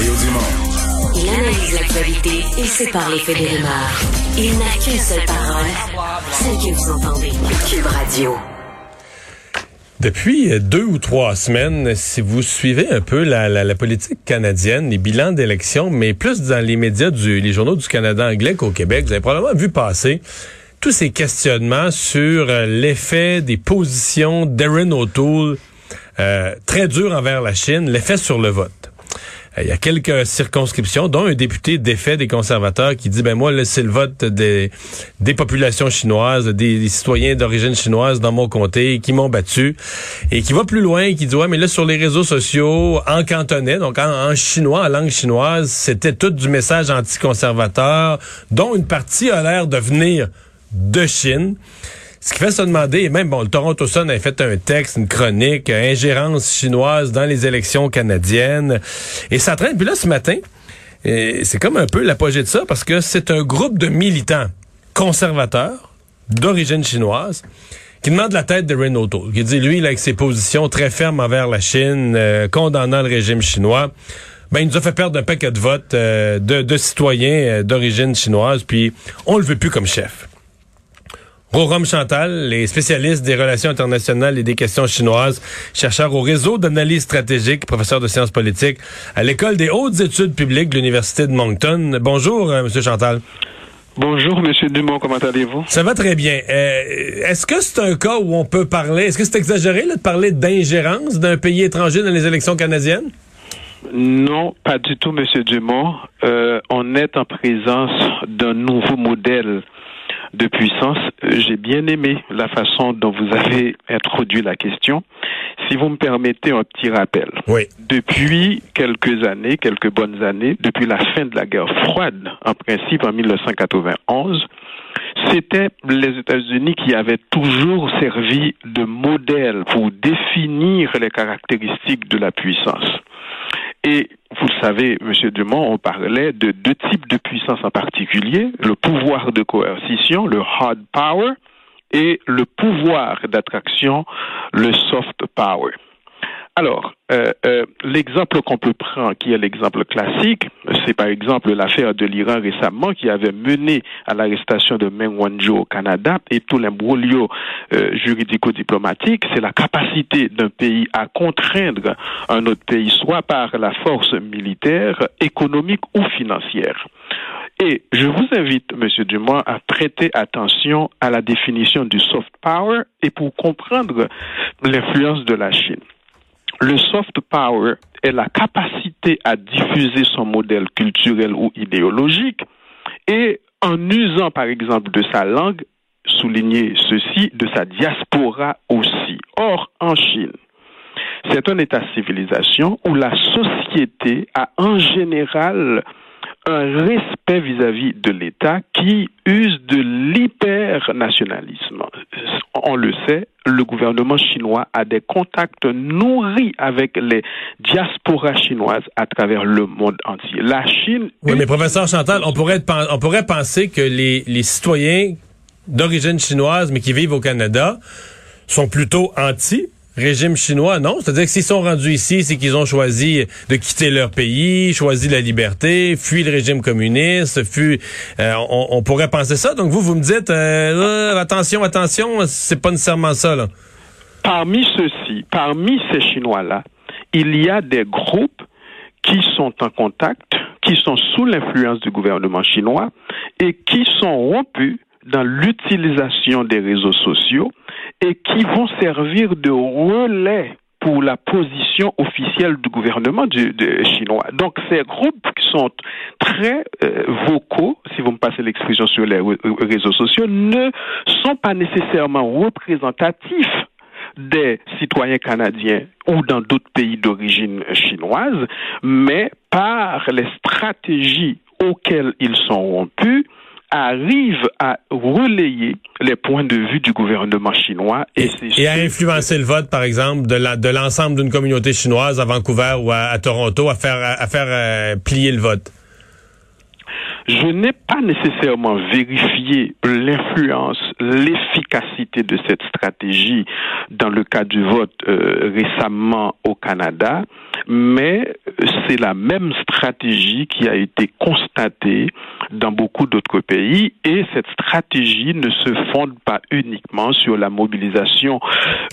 Mario Dumont. Il analyse l'actualité et sépare les faits des rumeurs. Il n'a qu'une seule parole, celle que vous entendez. Cube Radio. Depuis deux ou trois semaines, si vous suivez un peu la, la, la politique canadienne, les bilans d'élections, mais plus dans les médias, du, les journaux du Canada anglais qu'au Québec, vous avez probablement vu passer tous ces questionnements sur euh, l'effet des positions d'Erin O'Toole euh, très dur envers la Chine, l'effet sur le vote. Euh, il y a quelques circonscriptions, dont un député défait des conservateurs qui dit ben moi c'est le vote des, populations chinoises, des, citoyens d'origine chinoise dans mon comté qui m'ont battu et qui va plus loin, qui dit ouais mais là sur les réseaux sociaux en cantonais, donc en, en chinois, en langue chinoise, c'était tout du message anticonservateur, dont une partie a l'air de venir de Chine. Ce qui fait se demander, et même, bon, le Toronto Sun a fait un texte, une chronique, euh, ingérence chinoise dans les élections canadiennes. Et ça traîne. Puis là, ce matin, c'est comme un peu l'apogée de ça parce que c'est un groupe de militants conservateurs d'origine chinoise qui demande la tête de Renault qui dit, lui, avec ses positions très fermes envers la Chine, euh, condamnant le régime chinois, ben, il nous a fait perdre un paquet de votes euh, de, de, citoyens d'origine chinoise, puis on le veut plus comme chef. Rorom Chantal, les spécialistes des relations internationales et des questions chinoises, chercheur au réseau d'analyse stratégique, professeur de sciences politiques à l'École des hautes études publiques de l'Université de Moncton. Bonjour, euh, Monsieur Chantal. Bonjour, Monsieur Dumont, comment allez-vous? Ça va très bien. Euh, est-ce que c'est un cas où on peut parler, est-ce que c'est exagéré de parler d'ingérence d'un pays étranger dans les élections canadiennes? Non, pas du tout, Monsieur Dumont. Euh, on est en présence d'un nouveau modèle de puissance. J'ai bien aimé la façon dont vous avez introduit la question. Si vous me permettez un petit rappel. Oui. Depuis quelques années, quelques bonnes années, depuis la fin de la guerre froide, en principe en 1991, c'était les États-Unis qui avaient toujours servi de modèle pour définir les caractéristiques de la puissance. Et vous le savez, Monsieur Dumont, on parlait de deux types de puissance en particulier, le pouvoir de coercition, le hard power, et le pouvoir d'attraction, le soft power. Alors, euh, euh, l'exemple qu'on peut prendre, qui est l'exemple classique, c'est par exemple l'affaire de l'Iran récemment qui avait mené à l'arrestation de Meng Wanzhou au Canada et tout l'imbroglio euh, juridico-diplomatique, c'est la capacité d'un pays à contraindre un autre pays, soit par la force militaire, économique ou financière. Et je vous invite, Monsieur Dumont, à prêter attention à la définition du soft power et pour comprendre l'influence de la Chine. Le soft power est la capacité à diffuser son modèle culturel ou idéologique et en usant par exemple de sa langue, souligner ceci, de sa diaspora aussi. Or, en Chine, c'est un État-civilisation où la société a en général un respect vis-à-vis de l'État qui use de l'hypernationalisme. On le sait, le gouvernement chinois a des contacts nourris avec les diasporas chinoises à travers le monde entier. La Chine. Oui, mais professeur Chantal, on pourrait, on pourrait penser que les, les citoyens d'origine chinoise, mais qui vivent au Canada, sont plutôt anti régime chinois, non? C'est-à-dire que s'ils sont rendus ici, c'est qu'ils ont choisi de quitter leur pays, choisi la liberté, fui le régime communiste, fui... Euh, on, pourrait penser ça. Donc vous, vous me dites, euh, attention, attention, c'est pas nécessairement ça, là. Parmi ceux-ci, parmi ces Chinois-là, il y a des groupes qui sont en contact, qui sont sous l'influence du gouvernement chinois et qui sont rompus dans l'utilisation des réseaux sociaux et qui vont servir de relais pour la position officielle du gouvernement chinois. Donc ces groupes qui sont très euh, vocaux, si vous me passez l'expression sur les réseaux sociaux, ne sont pas nécessairement représentatifs des citoyens canadiens ou dans d'autres pays d'origine chinoise, mais par les stratégies auxquelles ils sont rompus, arrive à relayer les points de vue du gouvernement chinois et, et, à influencer le vote, par exemple, de l'ensemble d'une communauté chinoise à Vancouver ou à, Toronto à faire à faire euh, plier le vote? Je n'ai pas nécessairement vérifié l'influence, l'efficacité de cette stratégie dans le cas du vote euh, récemment au Canada, mais c'est la même stratégie qui a été constatée dans beaucoup d'autres pays et cette stratégie ne se fonde pas uniquement sur la mobilisation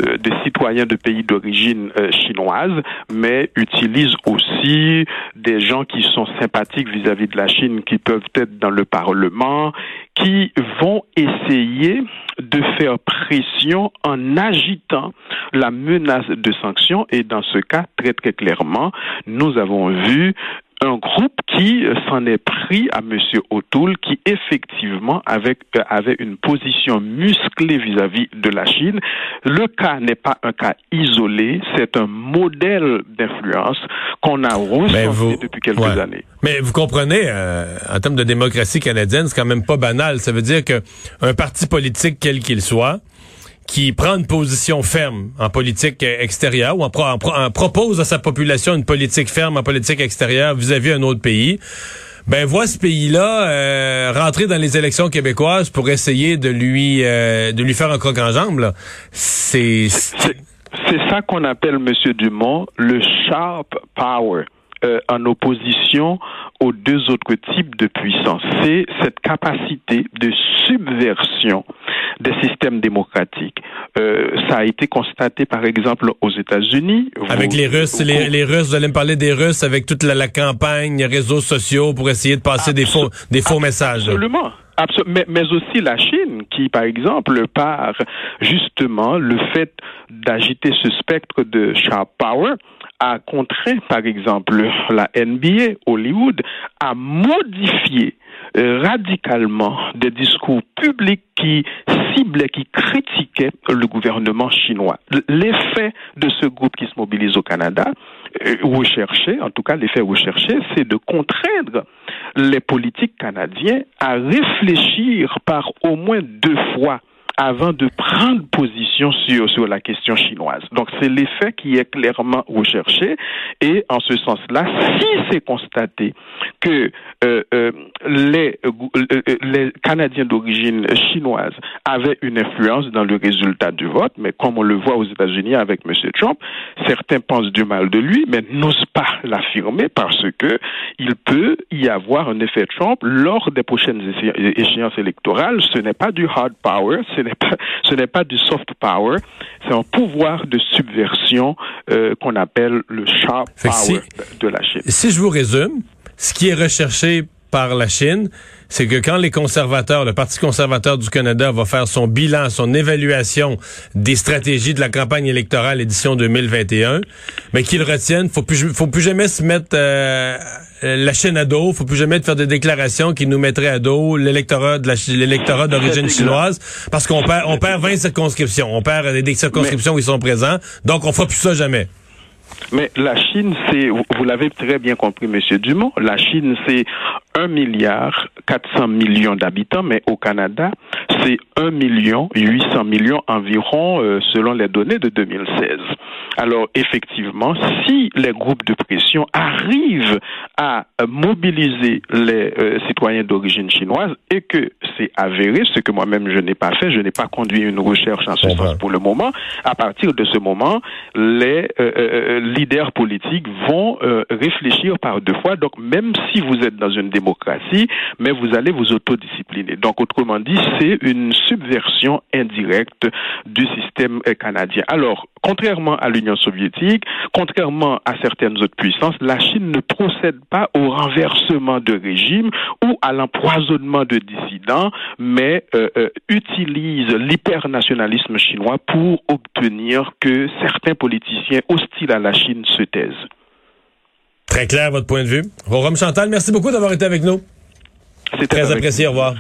euh, des citoyens de pays d'origine euh, chinoise, mais utilise aussi des gens qui sont sympathiques vis-à-vis de la Chine, qui peuvent être dans le Parlement, qui vont essayer de faire pression en agitant la menace de sanctions. Et dans ce cas, très très clairement, nous avons vu un groupe qui euh, s'en est pris à M. O'Toole, qui effectivement avait, euh, avait une position musclée vis-à-vis de la Chine. Le cas n'est pas un cas isolé, c'est un modèle d'influence qu'on a ressenti depuis quelques années. Mais vous comprenez, euh, en termes de démocratie canadienne, c'est quand même pas banal. Ça veut dire que un parti politique, quel qu'il soit, qui prend une position ferme en politique extérieure ou en, propose à sa population une politique ferme en politique extérieure vis-à-vis d'un autre pays, ben voit ce pays-là euh, rentrer dans les élections québécoises pour essayer de lui euh, de lui faire un croc en jambe. C'est c'est ça qu'on appelle Monsieur Dumont le sharp power. Euh, en opposition aux deux autres types de puissance. C'est cette capacité de subversion des systèmes démocratiques. Euh, ça a été constaté, par exemple, aux États-Unis. Avec les Russes, les, Russes, vous allez me parler des Russes avec toute la, campagne, les réseaux sociaux pour essayer de passer des faux, des faux messages. Absolument. Mais, aussi la Chine, qui, par exemple, par justement le fait d'agiter ce spectre de sharp power, a contraint, par exemple, la NBA, Hollywood, à modifier radicalement des discours publics qui ciblaient, qui critiquaient le gouvernement chinois. L'effet de ce groupe qui se mobilise au Canada, euh, recherché, en tout cas l'effet recherché, c'est de contraindre les politiques canadiens à réfléchir par au moins deux fois avant de prendre position sur, sur la question chinoise. Donc c'est l'effet qui est clairement recherché et en ce sens-là, si c'est constaté que euh, euh, les, euh, les Canadiens d'origine chinoise avaient une influence dans le résultat du vote, mais comme on le voit aux États-Unis avec M. Trump, certains pensent du mal de lui, mais n'osent pas l'affirmer parce que il peut y avoir un effet Trump lors des prochaines échéances électorales. Ce n'est pas du hard power, ce n'est pas du soft power, c'est un pouvoir de subversion euh, qu'on appelle le sharp power de la Chine. Si je vous résume, ce qui est recherché par la Chine, c'est que quand les conservateurs, le Parti conservateur du Canada va faire son bilan, son évaluation des stratégies de la campagne électorale édition 2021, mais qu'ils retiennent, faut plus, faut plus jamais se mettre euh, la Chine à dos, faut plus jamais faire des déclarations qui nous mettraient à dos l'électorat de l'électorat d'origine chinoise, parce qu'on perd, on perd 20 circonscriptions, on perd des circonscriptions où ils sont présents, donc on fera plus ça jamais. Mais la Chine, c'est, vous l'avez très bien compris, Monsieur Dumont, la Chine, c'est 1 milliard 400 millions d'habitants, mais au Canada, c'est 1 million 800 millions environ euh, selon les données de 2016. Alors effectivement, si les groupes de pression arrivent à mobiliser les euh, citoyens d'origine chinoise et que c'est avéré, ce que moi-même je n'ai pas fait, je n'ai pas conduit une recherche en ce sens pour le moment, à partir de ce moment, les euh, leaders politiques vont réfléchir par deux fois. Donc même si vous êtes dans une démocratie, mais vous allez vous autodiscipliner. Donc autrement dit, c'est une subversion indirecte du système canadien. Alors, contrairement à l'Union soviétique, contrairement à certaines autres puissances, la Chine ne procède pas au renversement de régime ou à l'empoisonnement de dissidents, mais euh, euh, utilise l'hypernationalisme chinois pour obtenir que certains politiciens hostiles à la Chine se taisent. Très clair votre point de vue. Rome Chantal, merci beaucoup d'avoir été avec nous. C'est très apprécié. Au revoir.